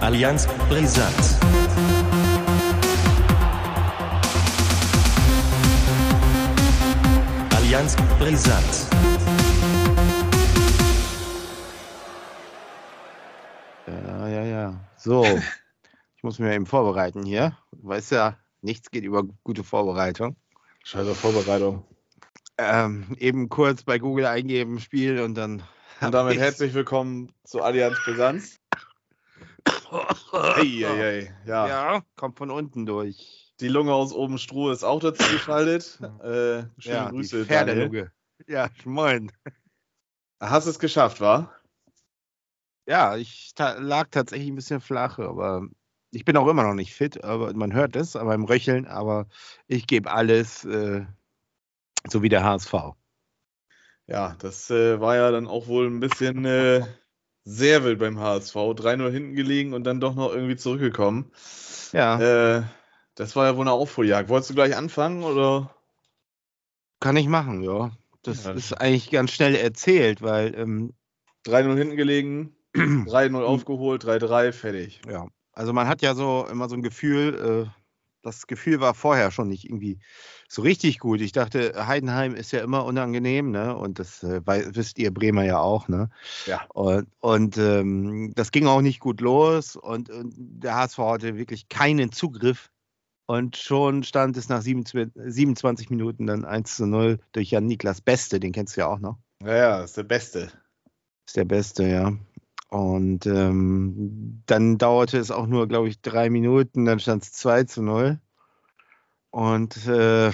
Allianz Brisant. Allianz Brisant. Ja, ja, ja. So, ich muss mich eben vorbereiten hier. Du weißt ja, nichts geht über gute Vorbereitung. Scheiße Vorbereitung. Ähm, eben kurz bei Google eingeben, Spiel und dann. Und damit herzlich willkommen zu Allianz Brisanz. Eieiei, ja. ja, kommt von unten durch. Die Lunge aus oben Stroh ist auch dazu geschaltet. Äh, schöne ja, Grüße, die Pferdelunge. Ja, moin. Hast es geschafft, wa? Ja, ich ta lag tatsächlich ein bisschen flach, aber ich bin auch immer noch nicht fit, aber man hört es meinem Röcheln, aber ich gebe alles, äh, so wie der HSV. Ja, das äh, war ja dann auch wohl ein bisschen äh, sehr wild beim HSV. 3-0 hinten gelegen und dann doch noch irgendwie zurückgekommen. Ja. Äh, das war ja wohl eine Aufholjagd. Wolltest du gleich anfangen oder? Kann ich machen, ja. Das Ja, ist eigentlich ganz schnell erzählt, weil, ähm, 3-0 hinten gelegen, 3-0 aufgeholt, 3-3, fertig. ja, also man hat ja so immer so ein Gefühl, äh, das Gefühl war vorher schon nicht irgendwie so richtig gut. Ich dachte, Heidenheim ist ja immer unangenehm, ne? Und das äh, wisst ihr Bremer ja auch, ne? Ja. Und, und ähm, das ging auch nicht gut los und, und der HSV hatte wirklich keinen Zugriff. Und schon stand es nach 27, 27 Minuten dann 1 zu 0 durch Jan Niklas Beste, den kennst du ja auch noch. Ja, ja, ist der Beste. Ist der Beste, ja. Und ähm, dann dauerte es auch nur, glaube ich, drei Minuten, dann stand es 2 zu 0. Und äh,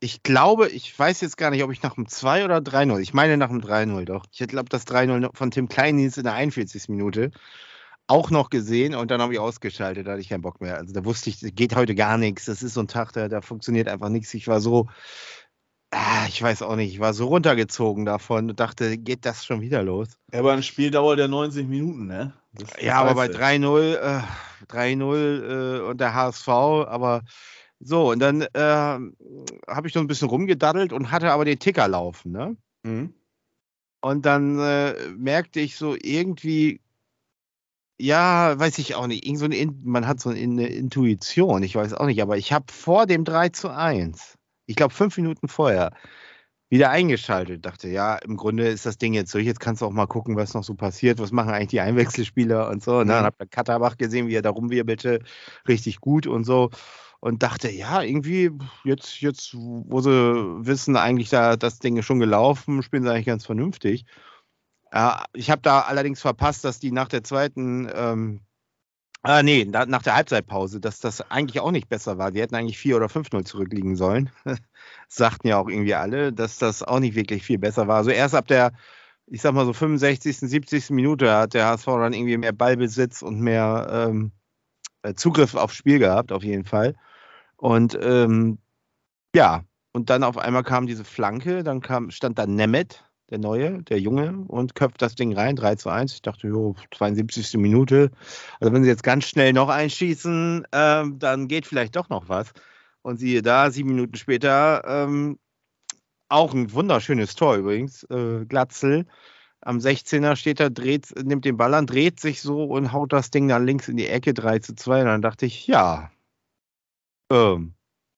ich glaube, ich weiß jetzt gar nicht, ob ich nach dem 2 oder 3-0, ich meine nach dem 3-0 doch. Ich glaube, das 3-0 von Tim Kleindienst in der 41. Minute auch noch gesehen und dann habe ich ausgeschaltet, da hatte ich keinen Bock mehr. Also da wusste ich, geht heute gar nichts. Das ist so ein Tag, da, da funktioniert einfach nichts. Ich war so, ah, ich weiß auch nicht, ich war so runtergezogen davon und dachte, geht das schon wieder los? Ja, aber ein Spiel dauert ja 90 Minuten, ne? Das- das Ja, aber bei weißt du. 3-0, äh, 3-0 äh, und der HSV, aber so, und dann äh, habe ich noch ein bisschen rumgedaddelt und hatte aber den Ticker laufen, ne? Mhm. Und dann äh, merkte ich so irgendwie, ja, weiß ich auch nicht, irgend so eine In man hat so eine Intuition, ich weiß auch nicht, aber ich habe vor dem 3 zu 1, ich glaube fünf Minuten vorher, wieder eingeschaltet. Dachte, ja, im Grunde ist das Ding jetzt durch, jetzt kannst du auch mal gucken, was noch so passiert, was machen eigentlich die Einwechselspieler und so. Ne? Mhm. Dann hab ich Katterbach gesehen, wie er da rumwirbelte, richtig gut und so. Und dachte, ja, irgendwie, jetzt, jetzt, wo sie wissen, eigentlich da das Ding ist schon gelaufen, spielen sie eigentlich ganz vernünftig. Ja, ich habe da allerdings verpasst, dass die nach der zweiten, ähm, ah, nee, na, nach der Halbzeitpause, dass das eigentlich auch nicht besser war. Die hätten eigentlich 4 oder 5-0 zurückliegen sollen. Sagten ja auch irgendwie alle, dass das auch nicht wirklich viel besser war. Also erst ab der, ich sag mal so 65., 70. Minute hat der HSV dann irgendwie mehr Ballbesitz und mehr ähm, äh, Zugriff aufs Spiel gehabt, auf jeden Fall. Und ähm, ja, und dann auf einmal kam diese Flanke, dann kam, stand da Nemeth, der Neue, der Junge, und köpft das Ding rein, 3 zu 1. Ich dachte, jo, 72. Minute. Also wenn sie jetzt ganz schnell noch einschießen, ähm, dann geht vielleicht doch noch was. Und siehe da, sieben Minuten später, ähm, auch ein wunderschönes Tor übrigens, äh, Glatzel. Am 16er steht er, dreht, nimmt den Ball an, dreht sich so und haut das Ding dann links in die Ecke, 3 zu 2. Und dann dachte ich, ja, ähm,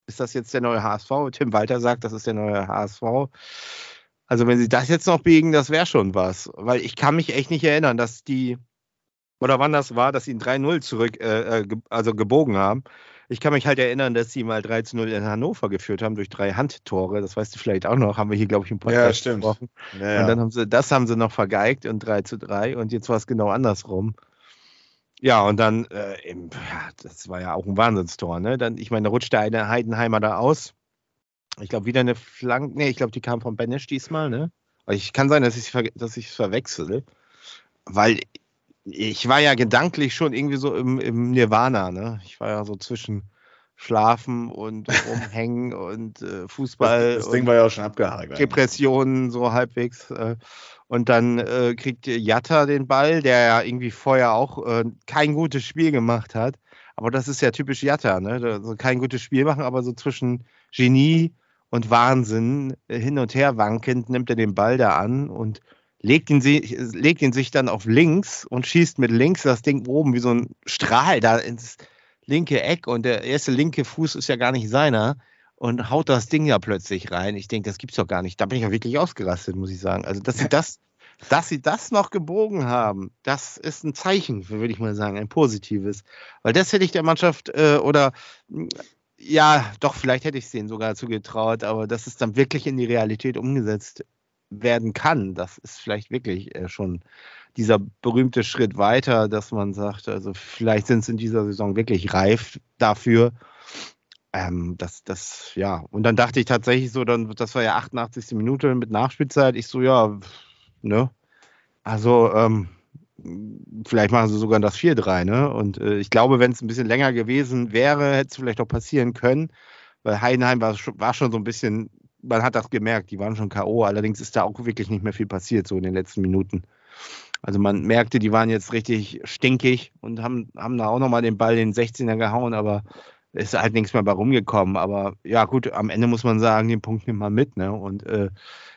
ist das jetzt der neue HSV? Tim Walter sagt, das ist der neue HSV. Also wenn sie das jetzt noch biegen, das wäre schon was. Weil ich kann mich echt nicht erinnern, dass die, oder wann das war, dass sie ein 3-0 zurück, äh, äh, ge- also gebogen haben. Ich kann mich halt erinnern, dass sie mal 3 0 in Hannover geführt haben durch drei Handtore. Das weißt du vielleicht auch noch, haben wir hier, glaube ich, im Podcast Ja, stimmt. gesprochen. Ja, Und dann ja. haben sie, das haben sie noch vergeigt und 3 zu 3 und jetzt war es genau andersrum. Ja, und dann, äh, im, ja, das war ja auch ein Wahnsinnstor, ne? Dann, ich meine, da rutscht der eine Heidenheimer da aus. Ich glaube, wieder eine Flanke, nee, ich glaube, die kam von Benesch diesmal, ne? Ich kann sein, dass ich es verwechsel, weil ich war ja gedanklich schon irgendwie so im, im Nirvana, ne? Ich war ja so zwischen Schlafen und Rumhängen und äh, Fußball. Das, das Ding war ja auch schon abgehakt. Depressionen so halbwegs. Äh, und dann äh, kriegt Jatta den Ball, der ja irgendwie vorher auch äh, kein gutes Spiel gemacht hat. Aber das ist ja typisch Jatta, ne? Da- So kein gutes Spiel machen, aber so zwischen Genie und Wahnsinn äh, hin und her wankend nimmt er den Ball da an und legt ihn, legt ihn sich dann auf links und schießt mit links das Ding oben wie so ein Strahl da ins linke Eck und der erste linke Fuß ist ja gar nicht seiner und haut das Ding ja plötzlich rein. Ich denke, das gibt's doch gar nicht. Da bin ich ja wirklich ausgerastet, muss ich sagen. Also, dass sie das, dass sie das noch gebogen haben, das ist ein Zeichen, würde ich mal sagen, ein positives. Weil das hätte ich der Mannschaft äh, oder ja, doch, vielleicht hätte ich es denen sogar zugetraut, aber dass es dann wirklich in die Realität umgesetzt werden kann, das ist vielleicht wirklich äh, schon dieser berühmte Schritt weiter, dass man sagt, also vielleicht sind sie in dieser Saison wirklich reif dafür. Ähm, das, das, ja, und dann dachte ich tatsächlich so, dann, das war ja 88. Minute mit Nachspielzeit. Ich so, ja, ne? Also, ähm, vielleicht machen sie sogar das 4-3, ne? Und äh, ich glaube, wenn es ein bisschen länger gewesen wäre, hätte es vielleicht auch passieren können, weil Heidenheim war, war schon so ein bisschen, man hat das gemerkt, die waren schon K.O., allerdings ist da auch wirklich nicht mehr viel passiert, so in den letzten Minuten. Also man merkte, die waren jetzt richtig stinkig und haben, haben da auch nochmal den Ball in den 16er gehauen, aber ist halt nichts mehr bei rumgekommen. Aber ja, gut, am Ende muss man sagen, den Punkt nimmt man mit, ne? Und äh,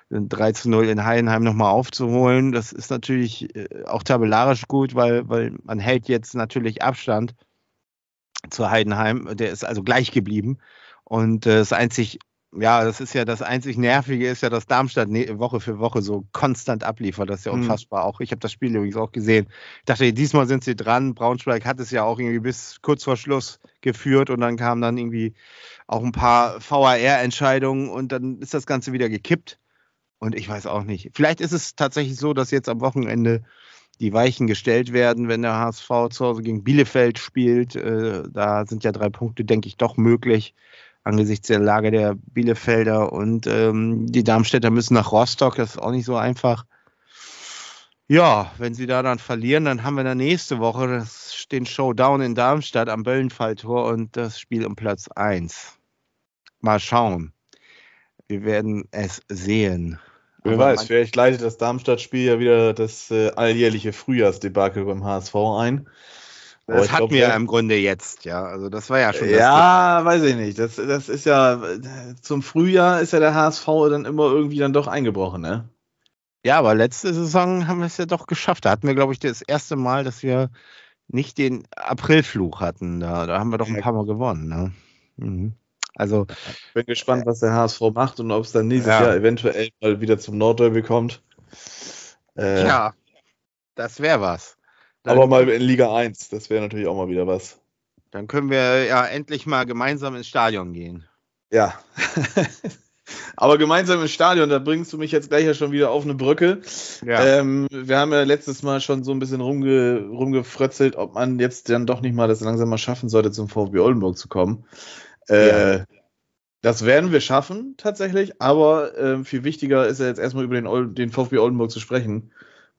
3 zu 0 in Heidenheim nochmal aufzuholen. Das ist natürlich äh, auch tabellarisch gut, weil, weil man hält jetzt natürlich Abstand zu Heidenheim. Der ist also gleich geblieben. Und äh, das einzig, ja, das ist ja das einzig Nervige ist ja, dass Darmstadt ne, Woche für Woche so konstant abliefert. Das ist ja mhm. unfassbar. Mhm. Auch ich habe das Spiel übrigens auch gesehen. Ich dachte, diesmal sind sie dran. Braunschweig hat es ja auch irgendwie bis kurz vor Schluss geführt und dann kamen dann irgendwie auch ein paar VAR-Entscheidungen und dann ist das Ganze wieder gekippt. Und ich weiß auch nicht. Vielleicht ist es tatsächlich so, dass jetzt am Wochenende die Weichen gestellt werden, wenn der HSV zu Hause gegen Bielefeld spielt. Äh, da sind ja drei Punkte, denke ich, doch möglich angesichts der Lage der Bielefelder. Und ähm, die Darmstädter müssen nach Rostock. Das ist auch nicht so einfach. Ja, wenn sie da dann verlieren, dann haben wir dann nächste Woche das, den Showdown in Darmstadt am Böllenfalltor und das Spiel um Platz 1. Mal schauen. Wir werden es sehen. Wer Aber weiß, vielleicht leitet das Darmstadt-Spiel ja wieder das äh, alljährliche Frühjahrsdebakel beim HSV ein. Das hatten wir ja im Grunde jetzt, ja. Also das war ja schon. Ja, das weiß ich nicht. Das, das ist ja zum Frühjahr ist ja der HSV dann immer irgendwie dann doch eingebrochen, ne? Ja, aber letzte Saison haben wir es ja doch geschafft. Da hatten wir, glaube ich, das erste Mal, dass wir nicht den Aprilfluch hatten. Da, da haben wir doch ein paar Mal gewonnen, ne? Mhm. Also ich bin gespannt, was der HSV macht und ob es dann nächstes ja. Jahr eventuell mal wieder zum Nordderby kommt. Äh, ja, das wäre was. Dann aber mal in Liga 1, das wäre natürlich auch mal wieder was. Dann können wir ja endlich mal gemeinsam ins Stadion gehen. Ja. aber gemeinsam ins Stadion, da bringst du mich jetzt gleich ja schon wieder auf eine Brücke. Ja. Ähm, wir haben ja letztes Mal schon so ein bisschen rumge rumgefrötzelt, ob man jetzt dann doch nicht mal das langsam mal schaffen sollte, zum VfB Oldenburg zu kommen. Äh, ja. Das werden wir schaffen, tatsächlich, aber äh, viel wichtiger ist ja jetzt erstmal über den, den VfB Oldenburg zu sprechen.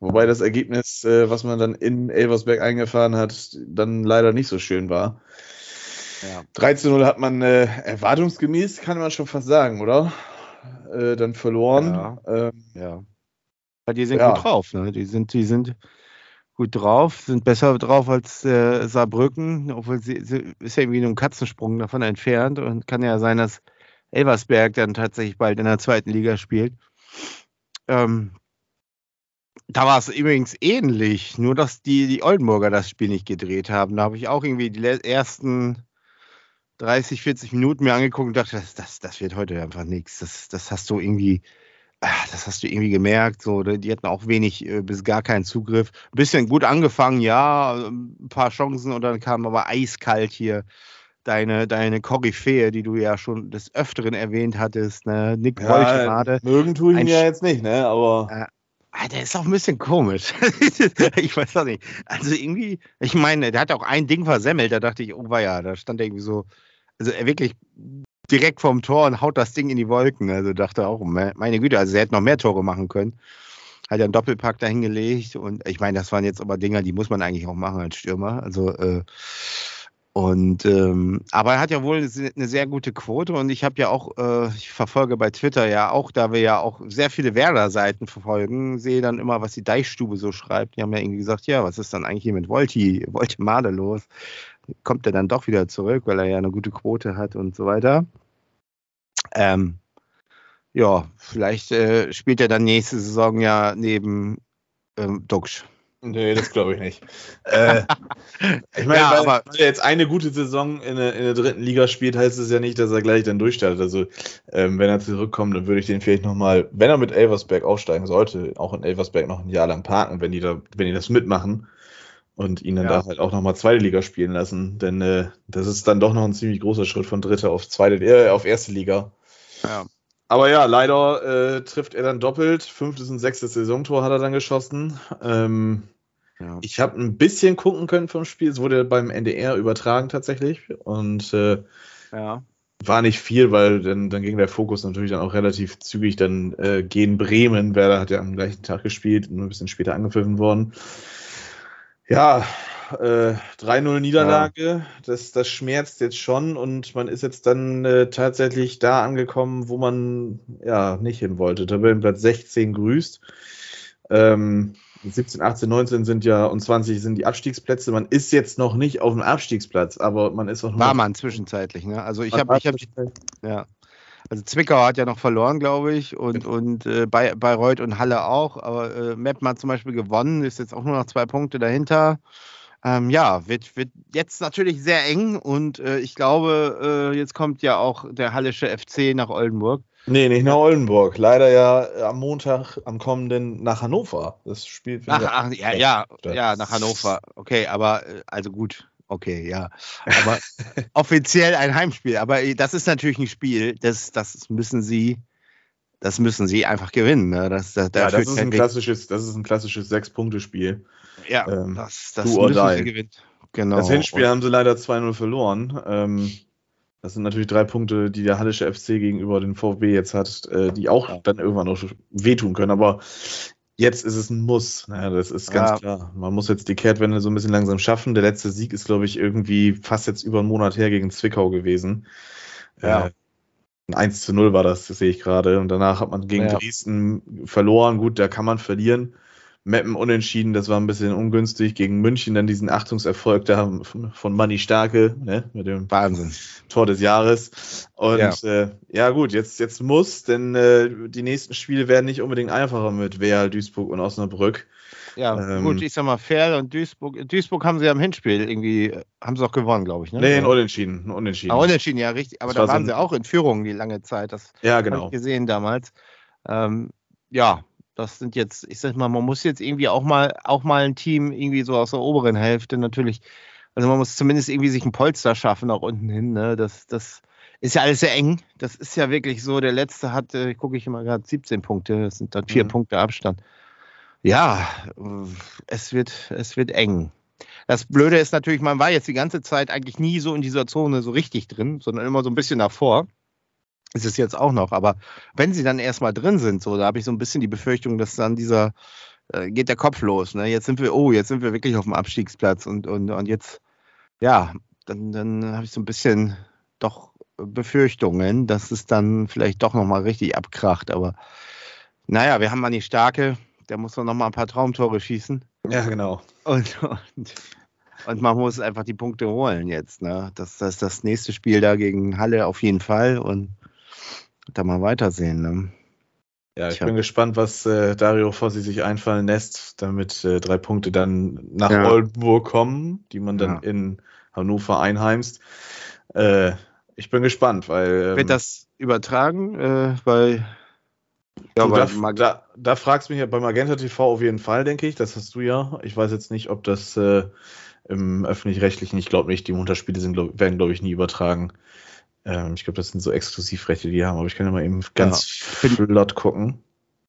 Wobei das Ergebnis, äh, was man dann in Elversberg eingefahren hat, dann leider nicht so schön war. Ja. 13-0 hat man äh, erwartungsgemäß, kann man schon fast sagen, oder? Äh, dann verloren. Ja. Ähm, ja. ja. Die sind ja. gut drauf, ne? Die sind, die sind gut drauf, sind besser drauf als äh, Saarbrücken, obwohl sie, sie, ist ja irgendwie nur ein Katzensprung davon entfernt und kann ja sein, dass Elversberg dann tatsächlich bald in der zweiten Liga spielt. Ähm, da war es übrigens ähnlich, nur dass die, die Oldenburger das Spiel nicht gedreht haben. Da habe ich auch irgendwie die ersten 30, 40 Minuten mir angeguckt und dachte, das, das, das wird heute einfach nichts. Das, das hast du irgendwie Ah, das hast du irgendwie gemerkt, so, die hatten auch wenig äh, bis gar keinen Zugriff. Ein bisschen gut angefangen, ja, ein paar Chancen und dann kam aber eiskalt hier deine, deine Koryphäe, die du ja schon des Öfteren erwähnt hattest, ne? Nick ja. Mögen tue ich ihn ja jetzt nicht, ne, aber. Äh, der ist auch ein bisschen komisch. ich weiß auch nicht. Also irgendwie, ich meine, der hat auch ein Ding versemmelt, da dachte ich, oh ja, da stand irgendwie so, also er wirklich direkt vom Tor und haut das Ding in die Wolken. Also dachte auch, meine Güte, also er hätte noch mehr Tore machen können. Hat ja einen Doppelpack dahingelegt und ich meine, das waren jetzt aber Dinger, die muss man eigentlich auch machen als Stürmer. Also äh, und ähm, aber er hat ja wohl eine sehr gute Quote und ich habe ja auch, äh, ich verfolge bei Twitter ja auch, da wir ja auch sehr viele Werder-Seiten verfolgen, sehe dann immer, was die Deichstube so schreibt. Die haben ja irgendwie gesagt, ja, was ist dann eigentlich hier mit Volti, Volti Made los? kommt er dann doch wieder zurück, weil er ja eine gute Quote hat und so weiter. Ähm, ja, vielleicht äh, spielt er dann nächste Saison ja neben ähm, Duxch. Nee, das glaube ich nicht. äh, ich meine, ja, weil, er jetzt eine gute Saison in der, in der, dritten Liga spielt, heißt es ja nicht, dass er gleich dann durchstartet. Also, ähm, wenn er zurückkommt, dann würde ich den vielleicht nochmal, wenn er mit Elversberg aufsteigen sollte, auch in Elversberg noch ein Jahr lang parken, wenn die, da, wenn die das mitmachen und ihn dann ja. da halt auch nochmal zweite Liga spielen lassen. Denn äh, das ist dann doch noch ein ziemlich großer Schritt von dritte auf zweite, äh, auf erste Liga. Ja. Aber ja, leider äh, trifft er dann doppelt. Fünftes und sechstes Saisontor hat er dann geschossen. Ähm, ja. Ich habe ein bisschen gucken können vom Spiel. Es wurde beim NDR übertragen tatsächlich. Und äh, ja. war nicht viel, weil dann, dann ging der Fokus natürlich dann auch relativ zügig dann äh, gegen Bremen. Werder hat ja am gleichen Tag gespielt, nur ein bisschen später angepfiffen worden. Ja, äh, 3-0 Niederlage, ja. das, das schmerzt jetzt schon und man ist jetzt dann äh, tatsächlich da angekommen, wo man ja nicht hin wollte. Tabellenplatz 16 grüßt. Ähm, 17, 18, 19 sind ja und 20 sind die Abstiegsplätze. Man ist jetzt noch nicht auf dem Abstiegsplatz, aber man ist auch noch. War man zwischenzeitlich, ne? Also ich habe, habe, ja. Also Zwickau hat ja noch verloren, glaube ich, und, und äh, Bayreuth und Halle auch. Aber äh, Meppen hat zum Beispiel gewonnen, ist jetzt auch nur noch zwei Punkte dahinter. Ähm, ja, wird, wird jetzt natürlich sehr eng und äh, ich glaube, äh, jetzt kommt ja auch der Hallische FC nach Oldenburg. Nee, nicht nach Oldenburg. Leider ja am Montag, am kommenden nach Hannover. Das spielt ach, ach, ja, ja, ja, nach Hannover. Okay, aber äh, also gut. Okay, ja. Aber offiziell ein Heimspiel. Aber äh, das ist natürlich ein Spiel, das, das müssen sie, das müssen sie einfach gewinnen. Ne? Das, das, ja, das ist ein klassisches, das ist ein klassisches Sechs-Punkte-Spiel. Ja, ähm, das, das müssen sie gewinnen. Genau. Das Hinspiel Und haben sie leider 2-0 verloren. Ähm, das sind natürlich drei Punkte, die der Hallische FC gegenüber den VfB jetzt hat, äh, die auch dann irgendwann noch wehtun können. Aber jetzt ist es ein Muss. Naja, das ist ganz ja. klar. Man muss jetzt die Kehrtwende so ein bisschen langsam schaffen. Der letzte Sieg ist, glaube ich, irgendwie fast jetzt über einen Monat her gegen Zwickau gewesen. Ja. Äh, ein 1 zu 0 war das, das sehe ich gerade. Und danach hat man gegen ja. Dresden verloren. Gut, da kann man verlieren. Meppen unentschieden, das war ein bisschen ungünstig. Gegen München dann diesen Achtungserfolg da von Manni Starke, ne, mit dem Wahnsinn. Tor des Jahres. Und ja, äh, ja gut, jetzt, jetzt muss, denn äh, die nächsten Spiele werden nicht unbedingt einfacher mit Weal, Duisburg und Osnabrück. Ja, ähm, gut, ich sag mal, Ferl und Duisburg. Duisburg haben sie ja im Hinspiel irgendwie, haben sie auch gewonnen, glaube ich. Ne? Nee, ein Unentschieden. Ein Unentschieden. Ah, Unentschieden, ja, richtig. Aber das da war waren so sie auch in Führung die lange Zeit. Das ja, genau. habe ich gesehen damals. Ähm, ja, das sind jetzt, ich sag mal, man muss jetzt irgendwie auch mal, auch mal ein Team irgendwie so aus der oberen Hälfte natürlich, also man muss zumindest irgendwie sich ein Polster schaffen nach unten hin. Ne? Das, das ist ja alles sehr eng. Das ist ja wirklich so, der letzte hat, äh, gucke ich immer gerade, 17 Punkte, das sind dann vier mhm. Punkte Abstand. Ja, es wird, es wird eng. Das Blöde ist natürlich, man war jetzt die ganze Zeit eigentlich nie so in dieser Zone so richtig drin, sondern immer so ein bisschen davor ist es jetzt auch noch. Aber wenn sie dann erstmal drin sind, so, da habe ich so ein bisschen die Befürchtung, dass dann dieser, äh, geht der Kopf los. Ne? Jetzt sind wir, oh, jetzt sind wir wirklich auf dem Abstiegsplatz und, und, und jetzt, ja, dann, dann habe ich so ein bisschen doch Befürchtungen, dass es dann vielleicht doch nochmal richtig abkracht. Aber naja, wir haben mal die Starke, der muss doch nochmal ein paar Traumtore schießen. Ja, genau. Und, und, und man muss einfach die Punkte holen jetzt. Ne? Das, das ist das nächste Spiel da gegen Halle auf jeden Fall. Und da mal weitersehen. Ne? Ja, ich Tja. bin gespannt, was äh, Dario Fossi sich einfallen lässt, damit äh, drei Punkte dann nach ja. Oldenburg kommen, die man dann ja. in Hannover einheimst. Äh, ich bin gespannt, weil. Ähm, Wird das übertragen? Äh, weil. Ja, du, da, da, da, fragst du mich ja bei Magenta TV auf jeden Fall, denke ich. Das hast du ja. Ich weiß jetzt nicht, ob das äh, im öffentlich-rechtlichen, ich glaube nicht, die Montagsspiele sind, glaub, werden, glaube ich, nie übertragen. Ähm, ich glaube, das sind so Exklusivrechte, die haben, aber ich kann ja mal eben ganz ja. flott gucken.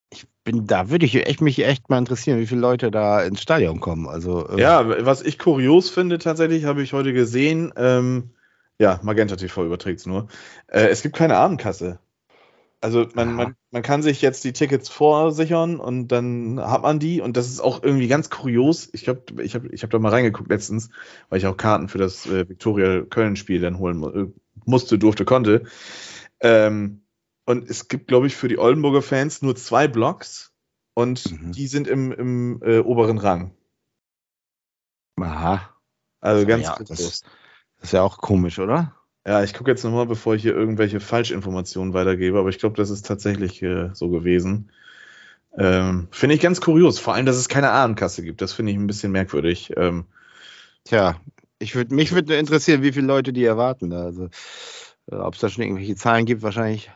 Ich bin, da würde ich echt, mich echt mal interessieren, wie viele Leute da ins Stadion kommen. Also, ähm, ja, was ich kurios finde, tatsächlich, habe ich heute gesehen, ähm, ja, Magenta TV überträgt es nur. Äh, es gibt keine Abendkasse. Also man, man, man kann sich jetzt die Tickets vorsichern und dann hat man die und das ist auch irgendwie ganz kurios. Ich glaube, ich habe ich hab da mal reingeguckt letztens, weil ich auch Karten für das äh, Viktoria Köln-Spiel dann holen äh, musste, durfte, konnte. Ähm, und es gibt, glaube ich, für die Oldenburger Fans nur zwei Blocks und mhm. die sind im, im äh, oberen Rang. Aha. Also ganz ja, das, ist ja auch komisch, oder? Ja, ich gucke jetzt nochmal, bevor ich hier irgendwelche Falschinformationen weitergebe, aber ich glaube, das ist tatsächlich äh, so gewesen. Ähm, finde ich ganz kurios, vor allem, dass es keine Abendkasse gibt. Das finde ich ein bisschen merkwürdig. Ähm, Tja, ich würd, mich würde interessieren, wie viele Leute die erwarten. Also, äh, ob es da schon irgendwelche Zahlen gibt, wahrscheinlich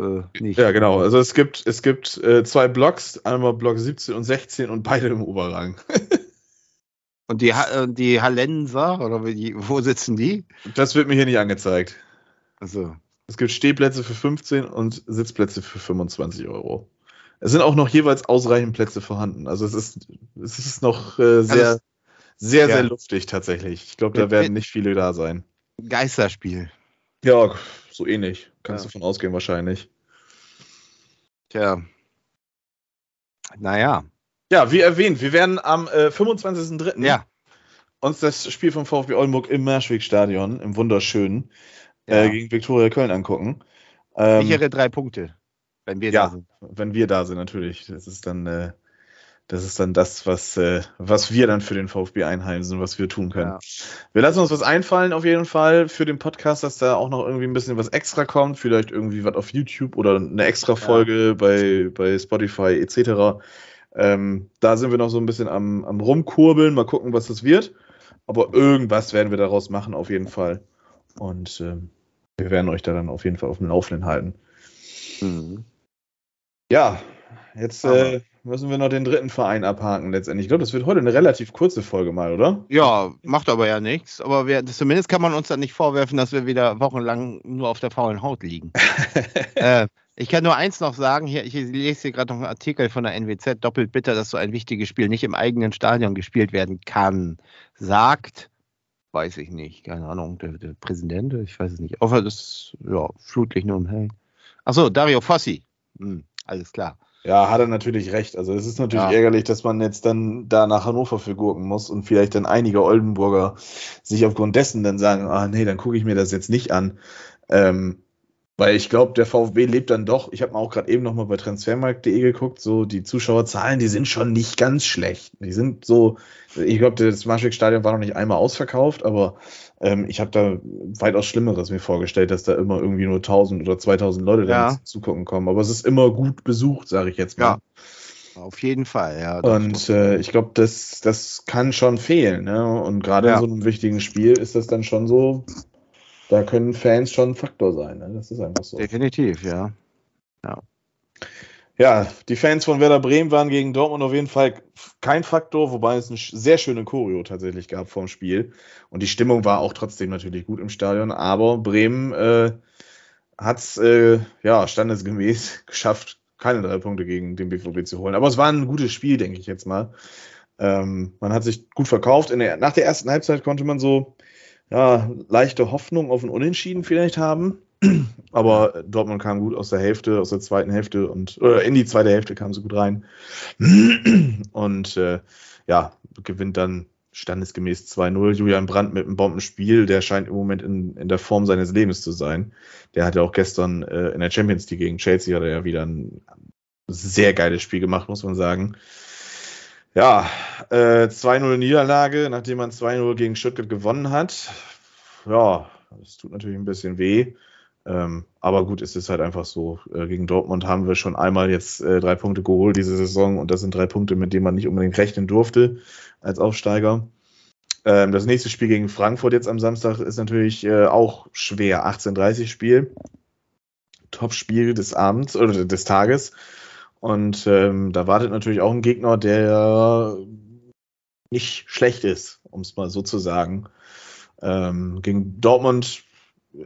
äh, nicht. Ja, genau. Also es gibt, es gibt äh, zwei Blocks, einmal Block 17 und 16 und beide im Oberrang. und die, äh, die Hallenser, oder wie, wo sitzen die? Das wird mir hier nicht angezeigt. Also. Es gibt Stehplätze für 15 und Sitzplätze für 25 Euro. Es sind auch noch jeweils ausreichend Plätze vorhanden. Also es ist, es ist noch äh, sehr, also, sehr, ja. sehr luftig tatsächlich. Ich glaube, da werden nicht viele da sein. Geisterspiel. Ja, so ähnlich. Kannst ja. du davon ausgehen wahrscheinlich. Tja. Naja. Ja, wie erwähnt, wir werden am äh, 25.03. Ja. uns das Spiel vom VfB Oldenburg im Marschweg-Stadion, im wunderschönen, ja. äh, gegen Viktoria Köln angucken. Ähm, Sichere drei Punkte, wenn wir ja, da sind. Wenn wir da sind, natürlich. Das ist dann äh, das ist dann das, was, äh, was wir dann für den VfB einheimsen, was wir tun können. Ja. Wir lassen uns was einfallen auf jeden Fall für den Podcast, dass da auch noch irgendwie ein bisschen was extra kommt, vielleicht irgendwie was auf YouTube oder eine extra Folge ja. bei, bei Spotify etc. Ähm, da sind wir noch so ein bisschen am, am rumkurbeln, mal gucken, was das wird. Aber irgendwas werden wir daraus machen, auf jeden Fall. Und ähm, wir werden euch da dann auf jeden Fall auf dem Laufenden halten. Mhm. Ja, jetzt äh, müssen wir noch den dritten Verein abhaken letztendlich. Ich glaube, das wird heute eine relativ kurze Folge mal, oder? Ja, macht aber ja nichts. Aber wir, zumindest kann man uns dann nicht vorwerfen, dass wir wieder wochenlang nur auf der faulen Haut liegen. äh, ich kann nur eins noch sagen, hier, ich lese hier gerade noch einen Artikel von der NWZ, doppelt bitter, dass so ein wichtiges Spiel nicht im eigenen Stadion gespielt werden kann. Sagt, weiß ich nicht, keine Ahnung, der, der Präsident, ich weiß es nicht. Außer das, ja, Flutlicht nur im Hellen. Achso, Dario Fossi. Hm, alles klar. Ja, hat er natürlich recht. Also es ist natürlich ja. ärgerlich, dass man jetzt dann da nach Hannover für gurken muss und vielleicht dann einige Oldenburger sich aufgrund dessen dann sagen, ah nee, dann gucke ich mir das jetzt nicht an. Ähm, weil ich glaube, der VfB lebt dann doch, ich habe mal auch gerade eben nochmal bei transfermarkt.de geguckt, so die Zuschauerzahlen, die sind schon nicht ganz schlecht. Die sind so, ich glaube, das Marschweg-Stadion war noch nicht einmal ausverkauft, aber ähm, ich habe da weitaus Schlimmeres mir vorgestellt, dass da immer irgendwie nur 1000 oder 2000 Leute ja. da zugucken kommen. Aber es ist immer gut besucht, sage ich jetzt mal. Ja. Auf jeden Fall, ja. Und äh, ich glaube, das, das kann schon fehlen. Ne? Und gerade ja. in so einem wichtigen Spiel ist das dann schon so, da können Fans schon ein Faktor sein. Ne? Das ist einfach so. Definitiv, ja. Ja. Ja, die Fans von Werder Bremen waren gegen Dortmund auf jeden Fall kein Faktor, wobei es eine sehr schöne Choreo tatsächlich gab vorm Spiel. Und die Stimmung war auch trotzdem natürlich gut im Stadion. Aber Bremen äh, hat es äh, ja, standesgemäß geschafft, keine drei Punkte gegen den BVB zu holen. Aber es war ein gutes Spiel, denke ich jetzt mal. Ähm, man hat sich gut verkauft. Der, nach der ersten Halbzeit konnte man so ja, leichte Hoffnung auf ein Unentschieden vielleicht haben. Aber Dortmund kam gut aus der Hälfte, aus der zweiten Hälfte und oder in die zweite Hälfte kam sie gut rein. Und äh, ja, gewinnt dann standesgemäß 2-0. Julian Brandt mit einem Bombenspiel, der scheint im Moment in, in der Form seines Lebens zu sein. Der hat ja auch gestern äh, in der Champions League gegen Chelsea hat er ja wieder ein sehr geiles Spiel gemacht, muss man sagen. Ja, äh, 2-0 Niederlage, nachdem man 2-0 gegen Stuttgart gewonnen hat. Ja, das tut natürlich ein bisschen weh. Ähm, aber gut, es ist halt einfach so. Äh, gegen Dortmund haben wir schon einmal jetzt äh, drei Punkte geholt diese Saison und das sind drei Punkte, mit denen man nicht unbedingt rechnen durfte als Aufsteiger. Ähm, das nächste Spiel gegen Frankfurt jetzt am Samstag ist natürlich äh, auch schwer. 18:30 Spiel. Top-Spiel des Abends oder des Tages. Und ähm, da wartet natürlich auch ein Gegner, der nicht schlecht ist, um es mal so zu sagen. Ähm, gegen Dortmund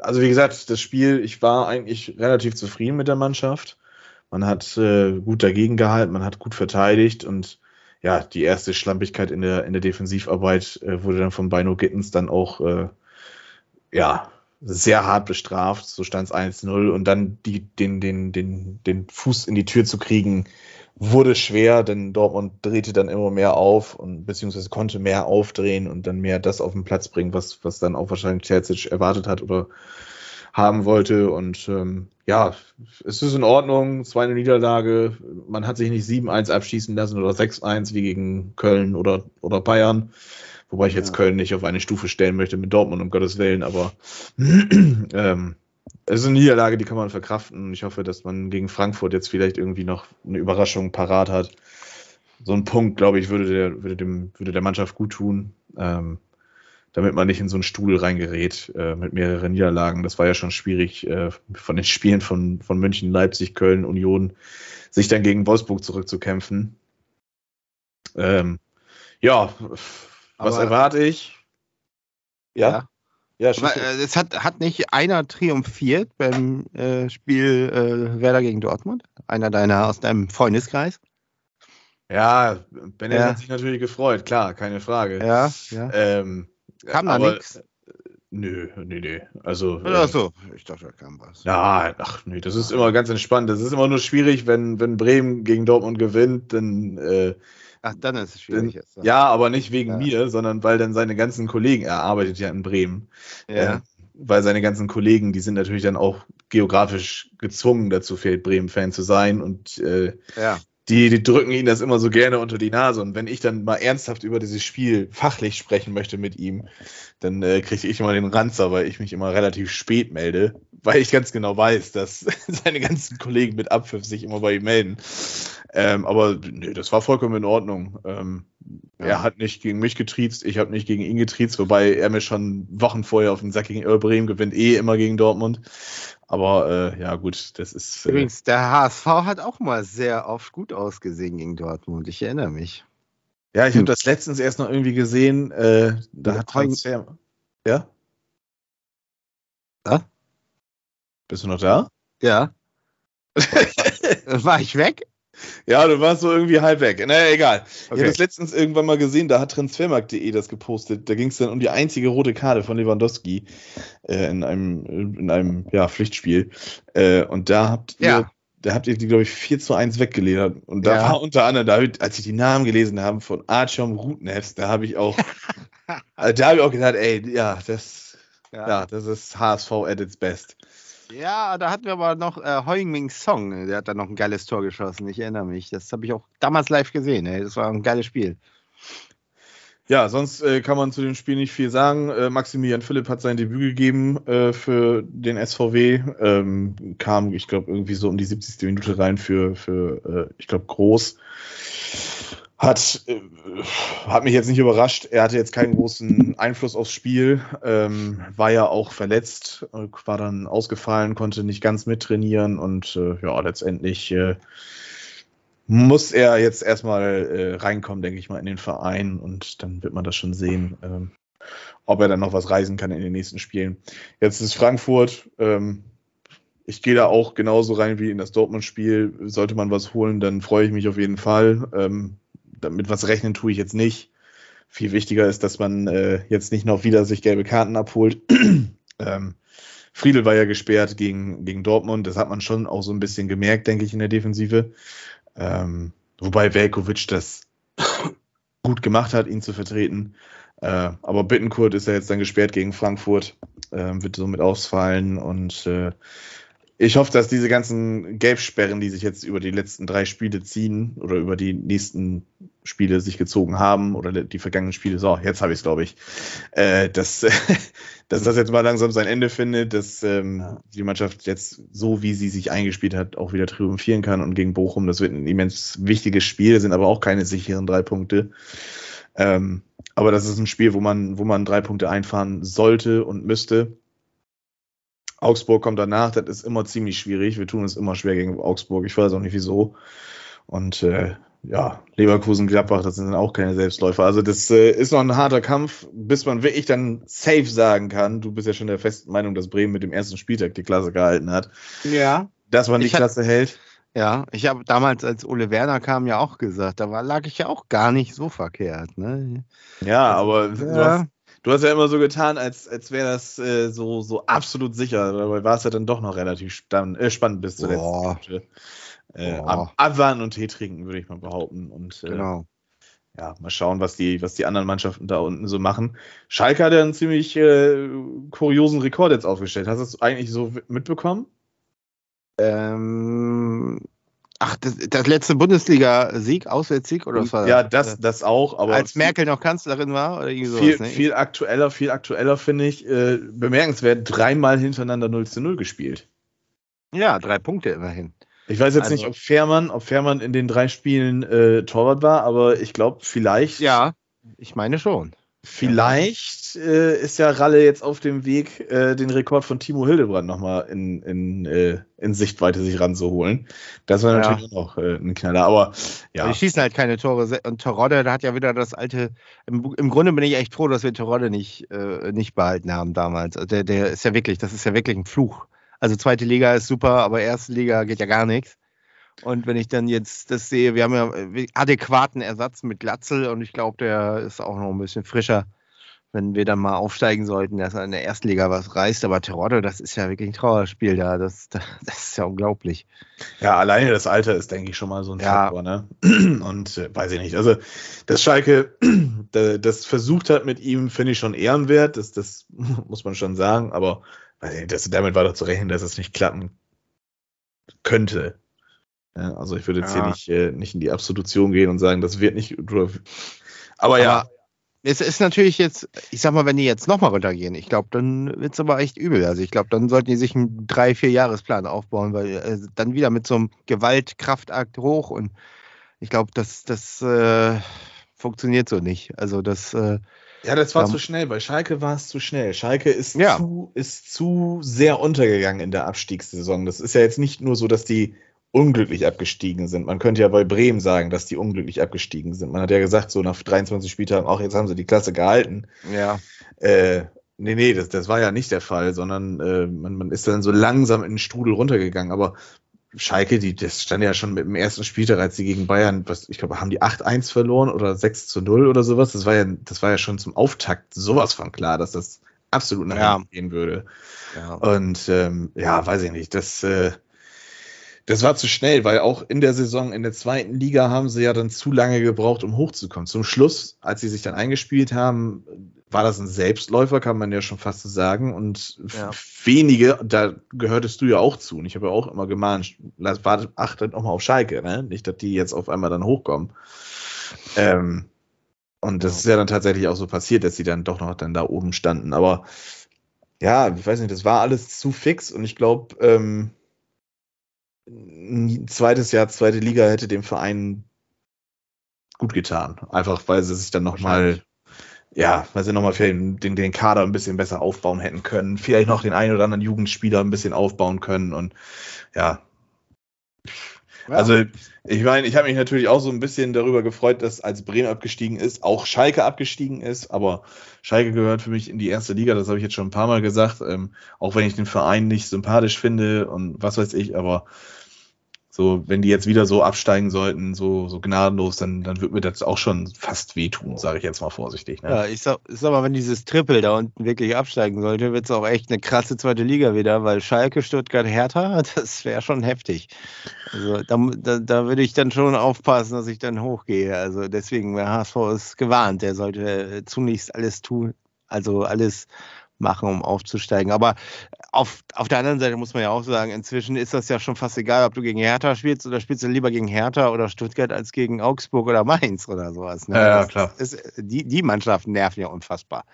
also wie gesagt, das Spiel, ich war eigentlich relativ zufrieden mit der Mannschaft. Man hat äh, gut dagegen gehalten, man hat gut verteidigt und ja, die erste Schlampigkeit in der, in der Defensivarbeit äh, wurde dann von Bino Gittens dann auch äh, ja, sehr hart bestraft. So stand es 1-0 und dann die, den, den, den, den Fuß in die Tür zu kriegen, wurde schwer, denn Dortmund drehte dann immer mehr auf und beziehungsweise konnte mehr aufdrehen und dann mehr das auf den Platz bringen, was, was dann auch wahrscheinlich Terzic erwartet hat oder haben wollte. Und ähm, ja, es ist in Ordnung, war eine Niederlage. Man hat sich nicht 7-1 abschießen lassen oder 6-1 wie gegen Köln oder, oder Bayern, Wobei ich jetzt ja. Köln nicht auf eine Stufe stellen möchte mit Dortmund, um Gottes Willen, aber ähm, es ist eine Niederlage, die kann man verkraften. Ich hoffe, dass man gegen Frankfurt jetzt vielleicht irgendwie noch eine Überraschung parat hat. So ein Punkt, glaube ich, würde der, würde dem, würde der Mannschaft gut tun, ähm, damit man nicht in so einen Stuhl reingerät äh, mit mehreren Niederlagen. Das war ja schon schwierig äh, von den Spielen von, von München, Leipzig, Köln, Union, sich dann gegen Wolfsburg zurückzukämpfen. Ähm, ja, was erwarte ich? Ja. ja. Ja, äh, es hat, hat nicht einer triumphiert beim äh, Spiel äh, Werder gegen Dortmund? Einer deiner aus deinem Freundeskreis? Ja, Bennett ja. hat sich natürlich gefreut, klar, keine Frage. Ja, ja. Ähm, kam da nichts? Nö, nö, nö. Also. Ach so, ich dachte, da kam was. Ja, ach nee, das ist immer ganz entspannt. Das ist immer nur schwierig, wenn, wenn Bremen gegen Dortmund gewinnt, dann äh, Ach, dann ist es schwierig. Jetzt, ja. ja, aber nicht wegen ja. mir, sondern weil dann seine ganzen Kollegen, er arbeitet ja in Bremen. Ja. Äh, weil seine ganzen Kollegen, die sind natürlich dann auch geografisch gezwungen dazu, fehlt Bremen-Fan zu sein. Und äh, ja. die, die drücken ihn das immer so gerne unter die Nase. Und wenn ich dann mal ernsthaft über dieses Spiel fachlich sprechen möchte mit ihm, dann äh, kriege ich immer den Ranzer, weil ich mich immer relativ spät melde, weil ich ganz genau weiß, dass seine ganzen Kollegen mit Abpfiff sich immer bei ihm melden. Ähm, aber nee, das war vollkommen in Ordnung. Ähm, ja. Er hat nicht gegen mich getriezt, ich habe nicht gegen ihn getriezt, wobei er mir schon Wochen vorher auf den Sack gegen Bremen gewinnt, eh immer gegen Dortmund. Aber äh, ja, gut, das ist. Äh, Übrigens, der HSV hat auch mal sehr oft gut ausgesehen gegen Dortmund. Ich erinnere mich. Ja, ich hm. habe das letztens erst noch irgendwie gesehen. Äh, da hat Transfer. Ja? Ja? Bist du noch da? Ja. War ich weg? Ja, du warst so irgendwie halb weg. Naja, egal. Okay. Ich habe das letztens irgendwann mal gesehen, da hat transfermarkt.de das gepostet. Da ging es dann um die einzige rote Karte von Lewandowski äh, in einem, in einem ja, Pflichtspiel. Äh, und da habt ihr, ja. da habt ihr die, glaube ich, 4 zu 1 weggeledert. Und da ja. war unter anderem, da, als ich die Namen gelesen habe von Archom Rutnefs, da habe ich auch, also da habe ich auch gedacht, ey, ja, das, ja. ja, das ist HSV at its best. Ja, da hatten wir aber noch äh, Heung-Ming Song. Der hat da noch ein geiles Tor geschossen. Ich erinnere mich. Das habe ich auch damals live gesehen. Ey. Das war ein geiles Spiel. Ja, sonst äh, kann man zu dem Spiel nicht viel sagen. Äh, Maximilian Philipp hat sein Debüt gegeben äh, für den SVW. Ähm, kam, ich glaube, irgendwie so um die 70. Minute rein für, für äh, ich glaube, Groß. Hat, äh, hat mich jetzt nicht überrascht. Er hatte jetzt keinen großen Einfluss aufs Spiel. Ähm, war ja auch verletzt, war dann ausgefallen, konnte nicht ganz mittrainieren und äh, ja, letztendlich äh, muss er jetzt erstmal äh, reinkommen, denke ich mal, in den Verein und dann wird man das schon sehen, ähm, ob er dann noch was reisen kann in den nächsten Spielen. Jetzt ist Frankfurt. Ähm, ich gehe da auch genauso rein wie in das Dortmund-Spiel. Sollte man was holen, dann freue ich mich auf jeden Fall. Ähm, damit was rechnen tue ich jetzt nicht. Viel wichtiger ist, dass man äh, jetzt nicht noch wieder sich gelbe Karten abholt. ähm, Friedel war ja gesperrt gegen, gegen Dortmund. Das hat man schon auch so ein bisschen gemerkt, denke ich, in der Defensive. Ähm, wobei Velkovic das gut gemacht hat, ihn zu vertreten. Äh, aber Bittenkurt ist ja jetzt dann gesperrt gegen Frankfurt, äh, wird somit ausfallen und äh, ich hoffe, dass diese ganzen Gelbsperren, die sich jetzt über die letzten drei Spiele ziehen oder über die nächsten Spiele sich gezogen haben oder die vergangenen Spiele, so, jetzt habe ich es, glaube ich, äh, dass, dass das jetzt mal langsam sein Ende findet, dass ähm, ja. die Mannschaft jetzt so, wie sie sich eingespielt hat, auch wieder triumphieren kann und gegen Bochum, das wird ein immens wichtiges Spiel, sind aber auch keine sicheren drei Punkte. Ähm, aber das ist ein Spiel, wo man, wo man drei Punkte einfahren sollte und müsste. Augsburg kommt danach, das ist immer ziemlich schwierig. Wir tun es immer schwer gegen Augsburg. Ich weiß auch nicht wieso. Und äh, ja, Leverkusen, Gladbach, das sind auch keine Selbstläufer. Also das äh, ist noch ein harter Kampf, bis man wirklich dann safe sagen kann. Du bist ja schon der festen Meinung, dass Bremen mit dem ersten Spieltag die Klasse gehalten hat. Ja. Dass man die ich Klasse hat, hält. Ja, ich habe damals, als Ole Werner kam, ja auch gesagt, da war, lag ich ja auch gar nicht so verkehrt. Ne? Ja, aber ja. Du, hast, Du hast ja immer so getan, als, als wäre das äh, so, so absolut sicher. Dabei war es ja dann doch noch relativ spann äh, spannend bis zur letzten Minute. Äh, abwarten und Tee trinken, würde ich mal behaupten. Und äh, genau. ja, mal schauen, was die, was die anderen Mannschaften da unten so machen. Schalke hat ja einen ziemlich äh, kuriosen Rekord jetzt aufgestellt. Hast du das eigentlich so mitbekommen? Ähm, Ach, das, das letzte Bundesliga-Sieg, Auswärtssieg oder was war das? Ja, das, das auch. Aber als Merkel noch Kanzlerin war oder irgendwie sowas, viel, ne? viel aktueller, viel aktueller finde ich. Äh, bemerkenswert, dreimal hintereinander 0 zu 0 gespielt. Ja, drei Punkte immerhin. Ich weiß jetzt also, nicht, ob Fährmann, ob Fährmann in den drei Spielen äh, Torwart war, aber ich glaube, vielleicht. Ja, ich meine schon. Vielleicht äh, ist ja Ralle jetzt auf dem Weg, äh, den Rekord von Timo Hildebrand nochmal in, in, äh, in Sichtweite sich ranzuholen. Das natürlich ja. auch noch äh, ein Knaller. Aber ja. Die schießen halt keine Tore. Und Terodde, da hat ja wieder das alte. Im, im Grunde bin ich echt froh, dass wir Terodde nicht, äh, nicht behalten haben damals. Also der, der ist ja wirklich, das ist ja wirklich ein Fluch. Also zweite Liga ist super, aber erste Liga geht ja gar nichts. Und wenn ich dann jetzt das sehe, wir haben ja adäquaten Ersatz mit Glatzel und ich glaube, der ist auch noch ein bisschen frischer, wenn wir dann mal aufsteigen sollten, dass er in der Erstliga was reißt. Aber Terodde, das ist ja wirklich ein Trauerspiel da. Das, das ist ja unglaublich. Ja, alleine das Alter ist, denke ich, schon mal so ein ja. Faktor. Ne? Und äh, weiß ich nicht. Also, das Schalke das versucht hat mit ihm, finde ich schon ehrenwert. Das, das muss man schon sagen. Aber weiß ich nicht, das, damit war doch zu rechnen, dass es nicht klappen könnte. Ja, also ich würde jetzt ja. hier nicht, äh, nicht in die Absolution gehen und sagen, das wird nicht. Aber, aber ja. Es ist natürlich jetzt, ich sag mal, wenn die jetzt nochmal runtergehen, ich glaube, dann wird es aber echt übel. Also ich glaube, dann sollten die sich einen drei, vier Jahresplan aufbauen, weil äh, dann wieder mit so einem Gewaltkraftakt hoch und ich glaube, das, das äh, funktioniert so nicht. Also das äh, ja, das war zu schnell. Bei Schalke war es zu schnell. Schalke ist, ja. zu, ist zu sehr untergegangen in der Abstiegssaison. Das ist ja jetzt nicht nur so, dass die unglücklich abgestiegen sind. Man könnte ja bei Bremen sagen, dass die unglücklich abgestiegen sind. Man hat ja gesagt, so nach 23 Spieltagen, auch jetzt haben sie die Klasse gehalten. Ja. Äh, nee, nee, das, das war ja nicht der Fall, sondern äh, man, man ist dann so langsam in den Strudel runtergegangen. Aber Schalke, die, das stand ja schon mit dem ersten Spieltag, als sie gegen Bayern, was, ich glaube, haben die 8-1 verloren oder 6 zu 0 oder sowas. Das war ja, das war ja schon zum Auftakt sowas von klar, dass das absolut nach ja. gehen würde. Ja. Und ähm, ja, weiß ich nicht, das äh, das war zu schnell, weil auch in der Saison in der zweiten Liga haben sie ja dann zu lange gebraucht, um hochzukommen. Zum Schluss, als sie sich dann eingespielt haben, war das ein Selbstläufer, kann man ja schon fast so sagen. Und ja. wenige, da gehörtest du ja auch zu. Und ich habe ja auch immer gemahnt, wartet, achtet auch mal auf Schalke, ne? Nicht, dass die jetzt auf einmal dann hochkommen. Ähm, und das ist ja dann tatsächlich auch so passiert, dass sie dann doch noch dann da oben standen. Aber ja, ich weiß nicht, das war alles zu fix und ich glaube, ähm, ein zweites Jahr, zweite Liga hätte dem Verein gut getan. Einfach weil sie sich dann nochmal, ja, weil sie nochmal den, den Kader ein bisschen besser aufbauen hätten können. Vielleicht noch den einen oder anderen Jugendspieler ein bisschen aufbauen können und ja. Ja. Also, ich meine, ich habe mich natürlich auch so ein bisschen darüber gefreut, dass als Bremen abgestiegen ist, auch Schalke abgestiegen ist, aber Schalke gehört für mich in die erste Liga, das habe ich jetzt schon ein paar Mal gesagt, ähm, auch wenn ich den Verein nicht sympathisch finde und was weiß ich, aber so, wenn die jetzt wieder so absteigen sollten, so, so gnadenlos, dann, dann wird mir das auch schon fast wehtun, sage ich jetzt mal vorsichtig. Ne? Ja, ich sag, ich sag mal, wenn dieses Triple da unten wirklich absteigen sollte, wird es auch echt eine krasse zweite Liga wieder, weil Schalke, Stuttgart, Hertha, das wäre schon heftig. Also da, da, da würde ich dann schon aufpassen, dass ich dann hochgehe. Also deswegen, der HSV ist gewarnt, der sollte zunächst alles tun, also alles machen, um aufzusteigen. Aber auf, auf der anderen Seite muss man ja auch sagen, inzwischen ist das ja schon fast egal, ob du gegen Hertha spielst oder spielst du lieber gegen Hertha oder Stuttgart als gegen Augsburg oder Mainz oder sowas. Ne? Ja, ja, klar. Ist, die, die Mannschaften nerven ja unfassbar.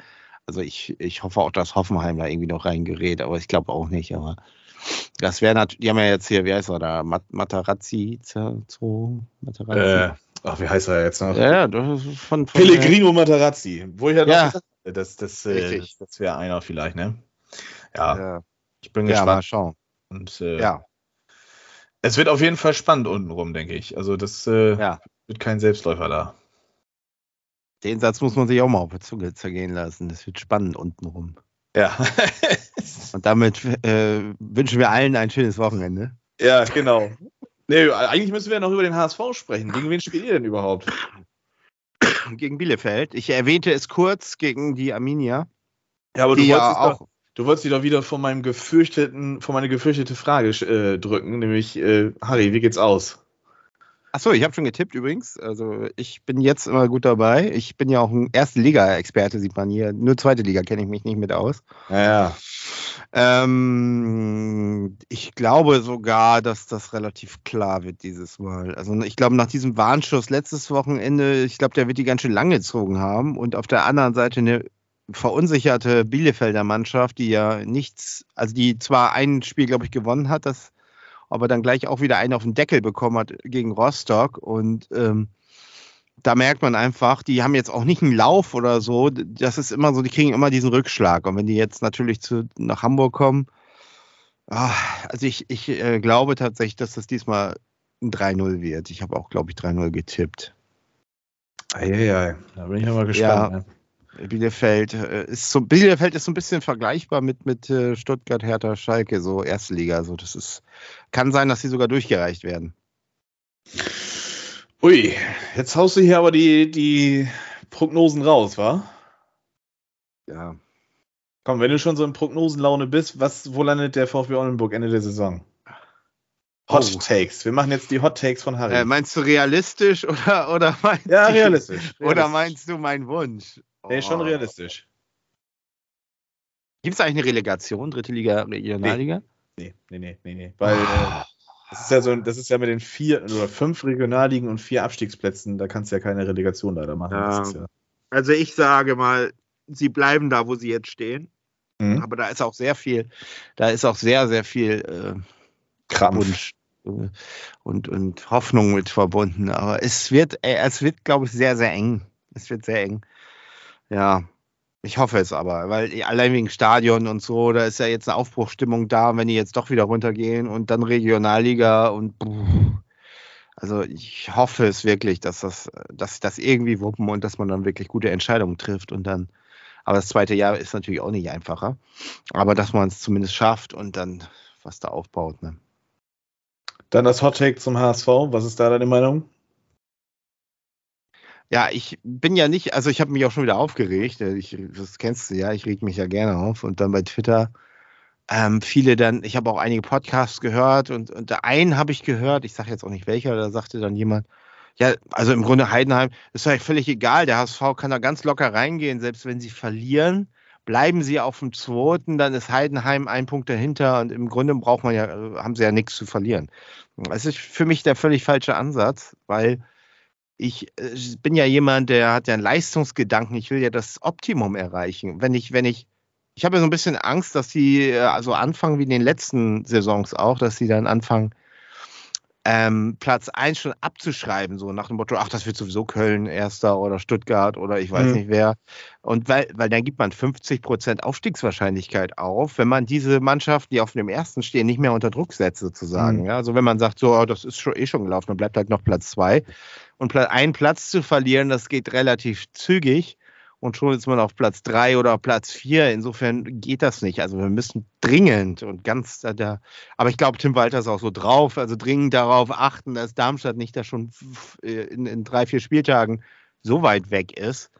Also ich, ich hoffe auch, dass Hoffenheim da irgendwie noch reingerät, aber ich glaube auch nicht. Aber das wäre natürlich, die haben ja jetzt hier, wie heißt er da, Mat Matarazzi, Zerzo, Matarazzi. Äh, ach, wie heißt er jetzt noch? Ja, ist von, von Pellegrino Matarazzi, wo ich ja, ja. gesagt das, das, äh, das, das wäre einer vielleicht, ne? Ja. ja. Ich bin gespannt. Ja, mal schauen. Und äh, ja. Es wird auf jeden Fall spannend untenrum, denke ich. Also das äh, ja. wird kein Selbstläufer da. Den Satz muss man sich auch mal auf der Zunge zergehen lassen. Das wird spannend untenrum. Ja. Und damit äh, wünschen wir allen ein schönes Wochenende. Ja, genau. Nee, eigentlich müssen wir noch über den HSV sprechen. Gegen wen spielt ihr denn überhaupt? Gegen Bielefeld. Ich erwähnte es kurz gegen die Arminia. Ja, aber du wolltest, ja auch, doch, du wolltest dich doch wieder von meinem gefürchteten, von meiner gefürchtete Frage äh, drücken, nämlich äh, Harry, wie geht's aus? Achso, ich habe schon getippt übrigens. Also ich bin jetzt immer gut dabei. Ich bin ja auch ein erste Liga-Experte, sieht man hier. Nur zweite Liga kenne ich mich nicht mit aus. Ja. Ähm, ich glaube sogar, dass das relativ klar wird dieses Mal. Also ich glaube, nach diesem Warnschuss letztes Wochenende, ich glaube, der wird die ganz schön lang gezogen haben. Und auf der anderen Seite eine verunsicherte Bielefelder Mannschaft, die ja nichts, also die zwar ein Spiel, glaube ich, gewonnen hat, das aber dann gleich auch wieder einen auf den Deckel bekommen hat gegen Rostock. Und ähm, da merkt man einfach, die haben jetzt auch nicht einen Lauf oder so. Das ist immer so, die kriegen immer diesen Rückschlag. Und wenn die jetzt natürlich zu, nach Hamburg kommen, ach, also ich, ich äh, glaube tatsächlich, dass das diesmal ein 3-0 wird. Ich habe auch, glaube ich, 3-0 getippt. Eieiei, da bin ich aber gespannt. Ja. Ne? Bielefeld äh, ist so, Bielefeld ist so ein bisschen vergleichbar mit, mit äh, Stuttgart, Hertha, Schalke, so Erstliga. So, das ist, kann sein, dass sie sogar durchgereicht werden. Ui, jetzt haust du hier aber die, die Prognosen raus, wa? Ja. Komm, wenn du schon so in Prognosenlaune bist, was, wo landet der VfB Oldenburg Ende der Saison? Hot oh. Takes. Wir machen jetzt die Hot Takes von Harry. Äh, meinst du realistisch oder, oder meinst Ja, realistisch, realistisch. Oder meinst du meinen Wunsch? Nee, schon oh. realistisch. Gibt es eigentlich eine Relegation, dritte Liga, Regionalliga? Nee, nee, nee, nee, nee. Weil oh. das ist ja so, das ist ja mit den vier oder fünf Regionalligen und vier Abstiegsplätzen, da kannst du ja keine Relegation leider machen. Ja. Ja also ich sage mal, sie bleiben da, wo sie jetzt stehen. Mhm. Aber da ist auch sehr viel, da ist auch sehr, sehr viel äh, Krampf. Wunsch äh, und, und Hoffnung mit verbunden. Aber es wird, es wird, glaube ich, sehr, sehr eng. Es wird sehr eng. Ja, ich hoffe es aber, weil allein wegen Stadion und so, da ist ja jetzt eine Aufbruchstimmung da, wenn die jetzt doch wieder runtergehen und dann Regionalliga und also ich hoffe es wirklich, dass das, dass das irgendwie wuppen und dass man dann wirklich gute Entscheidungen trifft und dann, aber das zweite Jahr ist natürlich auch nicht einfacher, aber dass man es zumindest schafft und dann was da aufbaut. Ne? Dann das Hot Take zum HSV, was ist da deine Meinung? Ja, ich bin ja nicht, also ich habe mich auch schon wieder aufgeregt. Äh, ich, das kennst du ja, ich reg mich ja gerne auf. Und dann bei Twitter ähm, viele dann, ich habe auch einige Podcasts gehört und, und einen habe ich gehört, ich sage jetzt auch nicht welcher, da sagte dann jemand, ja, also im Grunde Heidenheim ist eigentlich völlig egal, der HSV kann da ganz locker reingehen, selbst wenn sie verlieren, bleiben sie auf dem zweiten, dann ist Heidenheim ein Punkt dahinter und im Grunde braucht man ja, äh, haben sie ja nichts zu verlieren. Das ist für mich der völlig falsche Ansatz, weil ich äh, bin ja jemand, der hat ja einen Leistungsgedanken. Ich will ja das Optimum erreichen. Wenn ich, wenn ich, ich habe ja so ein bisschen Angst, dass sie äh, also anfangen wie in den letzten Saisons auch, dass sie dann anfangen, ähm, Platz 1 schon abzuschreiben, so nach dem Motto, ach, das wird sowieso Köln erster oder Stuttgart oder ich weiß mhm. nicht wer. Und weil, weil dann gibt man 50 Prozent Aufstiegswahrscheinlichkeit auf, wenn man diese Mannschaften, die auf dem ersten stehen, nicht mehr unter Druck setzt, sozusagen. Mhm. Ja, also wenn man sagt, so, oh, das ist schon eh schon gelaufen, dann bleibt halt noch Platz 2. Und einen Platz zu verlieren, das geht relativ zügig. Und schon ist man auf Platz drei oder Platz vier. Insofern geht das nicht. Also wir müssen dringend und ganz da. Aber ich glaube, Tim Walter ist auch so drauf. Also dringend darauf achten, dass Darmstadt nicht da schon in, in drei, vier Spieltagen so weit weg ist,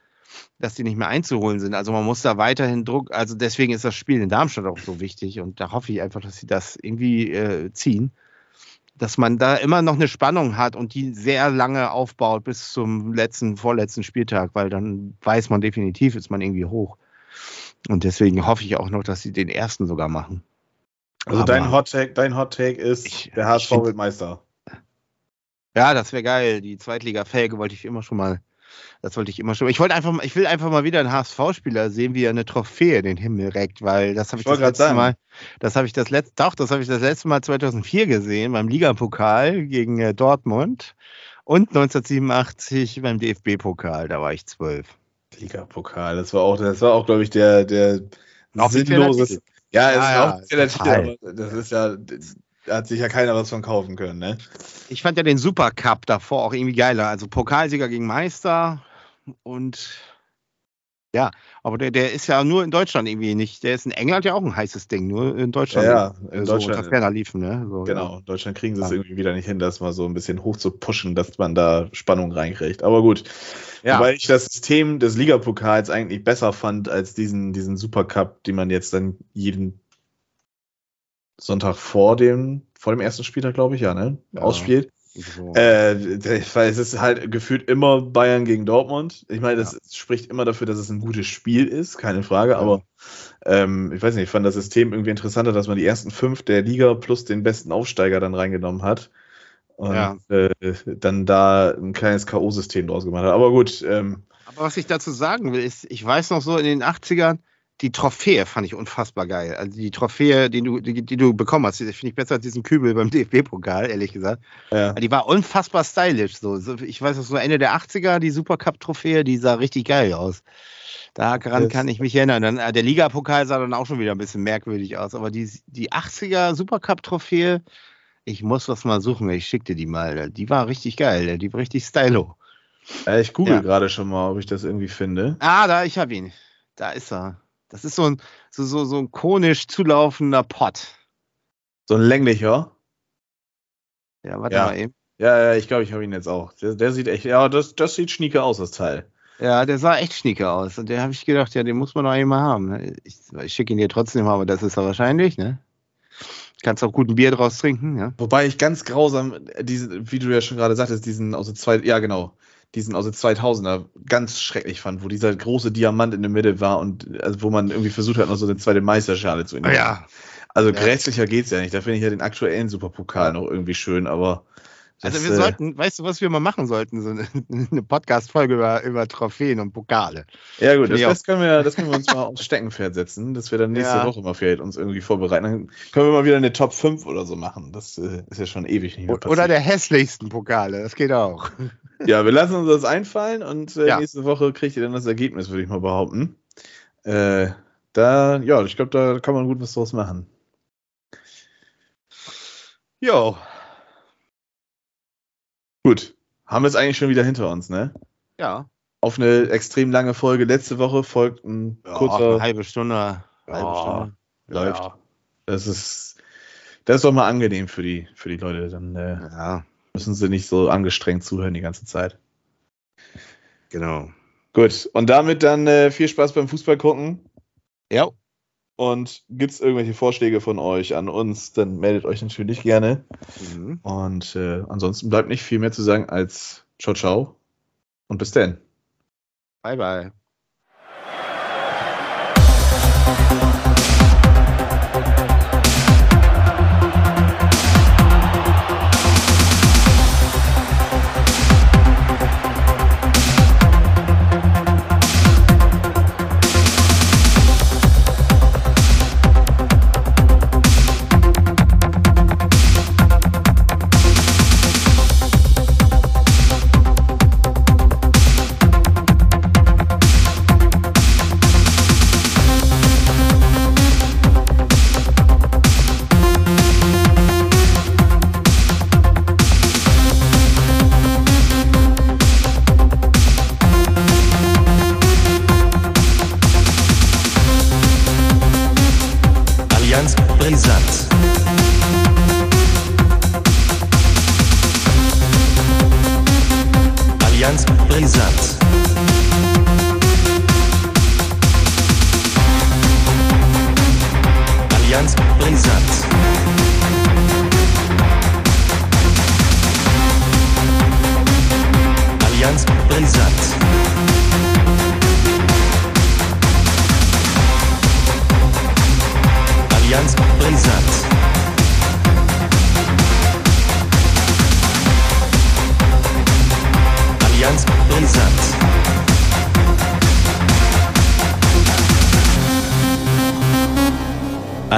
dass die nicht mehr einzuholen sind. Also man muss da weiterhin Druck. Also deswegen ist das Spiel in Darmstadt auch so wichtig. Und da hoffe ich einfach, dass sie das irgendwie äh, ziehen dass man da immer noch eine Spannung hat und die sehr lange aufbaut bis zum letzten, vorletzten Spieltag, weil dann weiß man definitiv, ist man irgendwie hoch. Und deswegen hoffe ich auch noch, dass sie den ersten sogar machen. Also Aber dein Hot Take, dein Hot Take ist, ich, der HSV wird Meister. Ja, das wäre geil. Die Zweitliga-Felge wollte ich immer schon mal das wollte ich immer schon. Ich wollte einfach, ich will einfach mal wieder einen HSV-Spieler sehen, wie er eine Trophäe in den Himmel reckt, weil das habe ich, ich das letzte sagen. Mal, das habe ich das letzte, doch, das habe ich das letzte Mal 2004 gesehen beim Ligapokal gegen äh, Dortmund und 1987 beim DFB-Pokal. Da war ich zwölf. Ligapokal, das war auch, das war auch, glaube ich, der, der sinnloses. Ja, ja, ist ja, ja das ist ja, hat sich ja keiner was von kaufen können, ne? Ich fand ja den Supercup davor auch irgendwie geiler. Also Pokalsieger gegen Meister und ja, aber der, der ist ja nur in Deutschland irgendwie nicht. Der ist in England ja auch ein heißes Ding, nur in Deutschland. Ja, ja in so Deutschland. Ferner liefen, ne? So, genau, ja. in Deutschland kriegen sie es irgendwie wieder nicht hin, das mal so ein bisschen hoch zu pushen, dass man da Spannung reinkriegt. Aber gut. Ja. Wobei ich das System des Ligapokals eigentlich besser fand als diesen, diesen Supercup, den man jetzt dann jeden Sonntag vor dem, vor dem ersten Spieltag, glaube ich, ja, ne? Ja. Ausspielt. So. Äh, weil es ist halt gefühlt immer Bayern gegen Dortmund. Ich meine, das ja. spricht immer dafür, dass es ein gutes Spiel ist, keine Frage, ja. aber ähm, ich weiß nicht, ich fand das System irgendwie interessanter, dass man die ersten fünf der Liga plus den besten Aufsteiger dann reingenommen hat und ja. äh, dann da ein kleines K.O.-System draus gemacht hat. Aber gut. Ähm, aber was ich dazu sagen will, ist, ich weiß noch so in den 80ern, die Trophäe fand ich unfassbar geil. Also die Trophäe, die du, die, die du bekommen hast, finde ich besser als diesen Kübel beim DFB-Pokal, ehrlich gesagt. Ja. Die war unfassbar stylisch. So. Ich weiß noch so Ende der 80er, die Supercup-Trophäe, die sah richtig geil aus. Daran kann ich mich erinnern. Dann, äh, der Ligapokal sah dann auch schon wieder ein bisschen merkwürdig aus. Aber die, die 80er Supercup-Trophäe, ich muss das mal suchen. Ich schicke dir die mal. Die war richtig geil. Die war richtig stylo. Ich google ja. gerade schon mal, ob ich das irgendwie finde. Ah, da, ich habe ihn. Da ist er. Das ist so ein, so, so, so ein konisch zulaufender Pott. So ein länglicher? Ja, warte ja. mal eben. Ja, ja, ich glaube, ich habe ihn jetzt auch. Der, der, sieht echt, ja, das, das sieht schnieke aus, das Teil. Ja, der sah echt schnieke aus. Und der habe ich gedacht, ja, den muss man doch einmal haben. Ne? Ich, ich schicke ihn dir trotzdem aber das ist er wahrscheinlich, ne? Kannst auch gut ein Bier draus trinken, ja. Wobei ich ganz grausam, diese, wie du ja schon gerade sagtest, diesen aus der zwei, ja genau, diesen aus den 2000er ganz schrecklich fand, wo dieser große Diamant in der Mitte war und also wo man irgendwie versucht hat, noch so eine zweite Meisterschale zu entdecken. Ja. Also ja. grässlicher geht's ja nicht. Da finde ich ja den aktuellen Superpokal noch irgendwie schön, aber also wir äh, sollten, weißt du, was wir mal machen sollten? So eine, eine Podcast-Folge über, über Trophäen und Pokale. Ja gut, das, das, können wir, das können wir uns mal aufs Steckenpferd setzen, dass wir dann nächste ja. Woche mal vielleicht uns irgendwie vorbereiten. Dann können wir mal wieder eine Top 5 oder so machen. Das äh, ist ja schon ewig nicht mehr passiert. Oder der hässlichsten Pokale, das geht auch. Ja, wir lassen uns das einfallen und äh, ja. nächste Woche kriegt ihr dann das Ergebnis, würde ich mal behaupten. Äh, da, ja, ich glaube, da kann man gut was draus machen. Jo. Gut. Haben wir es eigentlich schon wieder hinter uns, ne? Ja. Auf eine extrem lange Folge. Letzte Woche folgt ein ja, kurzer. Eine halbe Stunde. Halbe Stunde. Läuft. Ja. Das ist. Das ist doch mal angenehm für die, für die Leute. Dann äh, ja. Müssen sie nicht so angestrengt zuhören die ganze Zeit. Genau. Gut. Und damit dann äh, viel Spaß beim Fußball gucken. Ja. Und gibt es irgendwelche Vorschläge von euch an uns, dann meldet euch natürlich gerne. Mhm. Und äh, ansonsten bleibt nicht viel mehr zu sagen als ciao, ciao und bis dann. Bye, bye.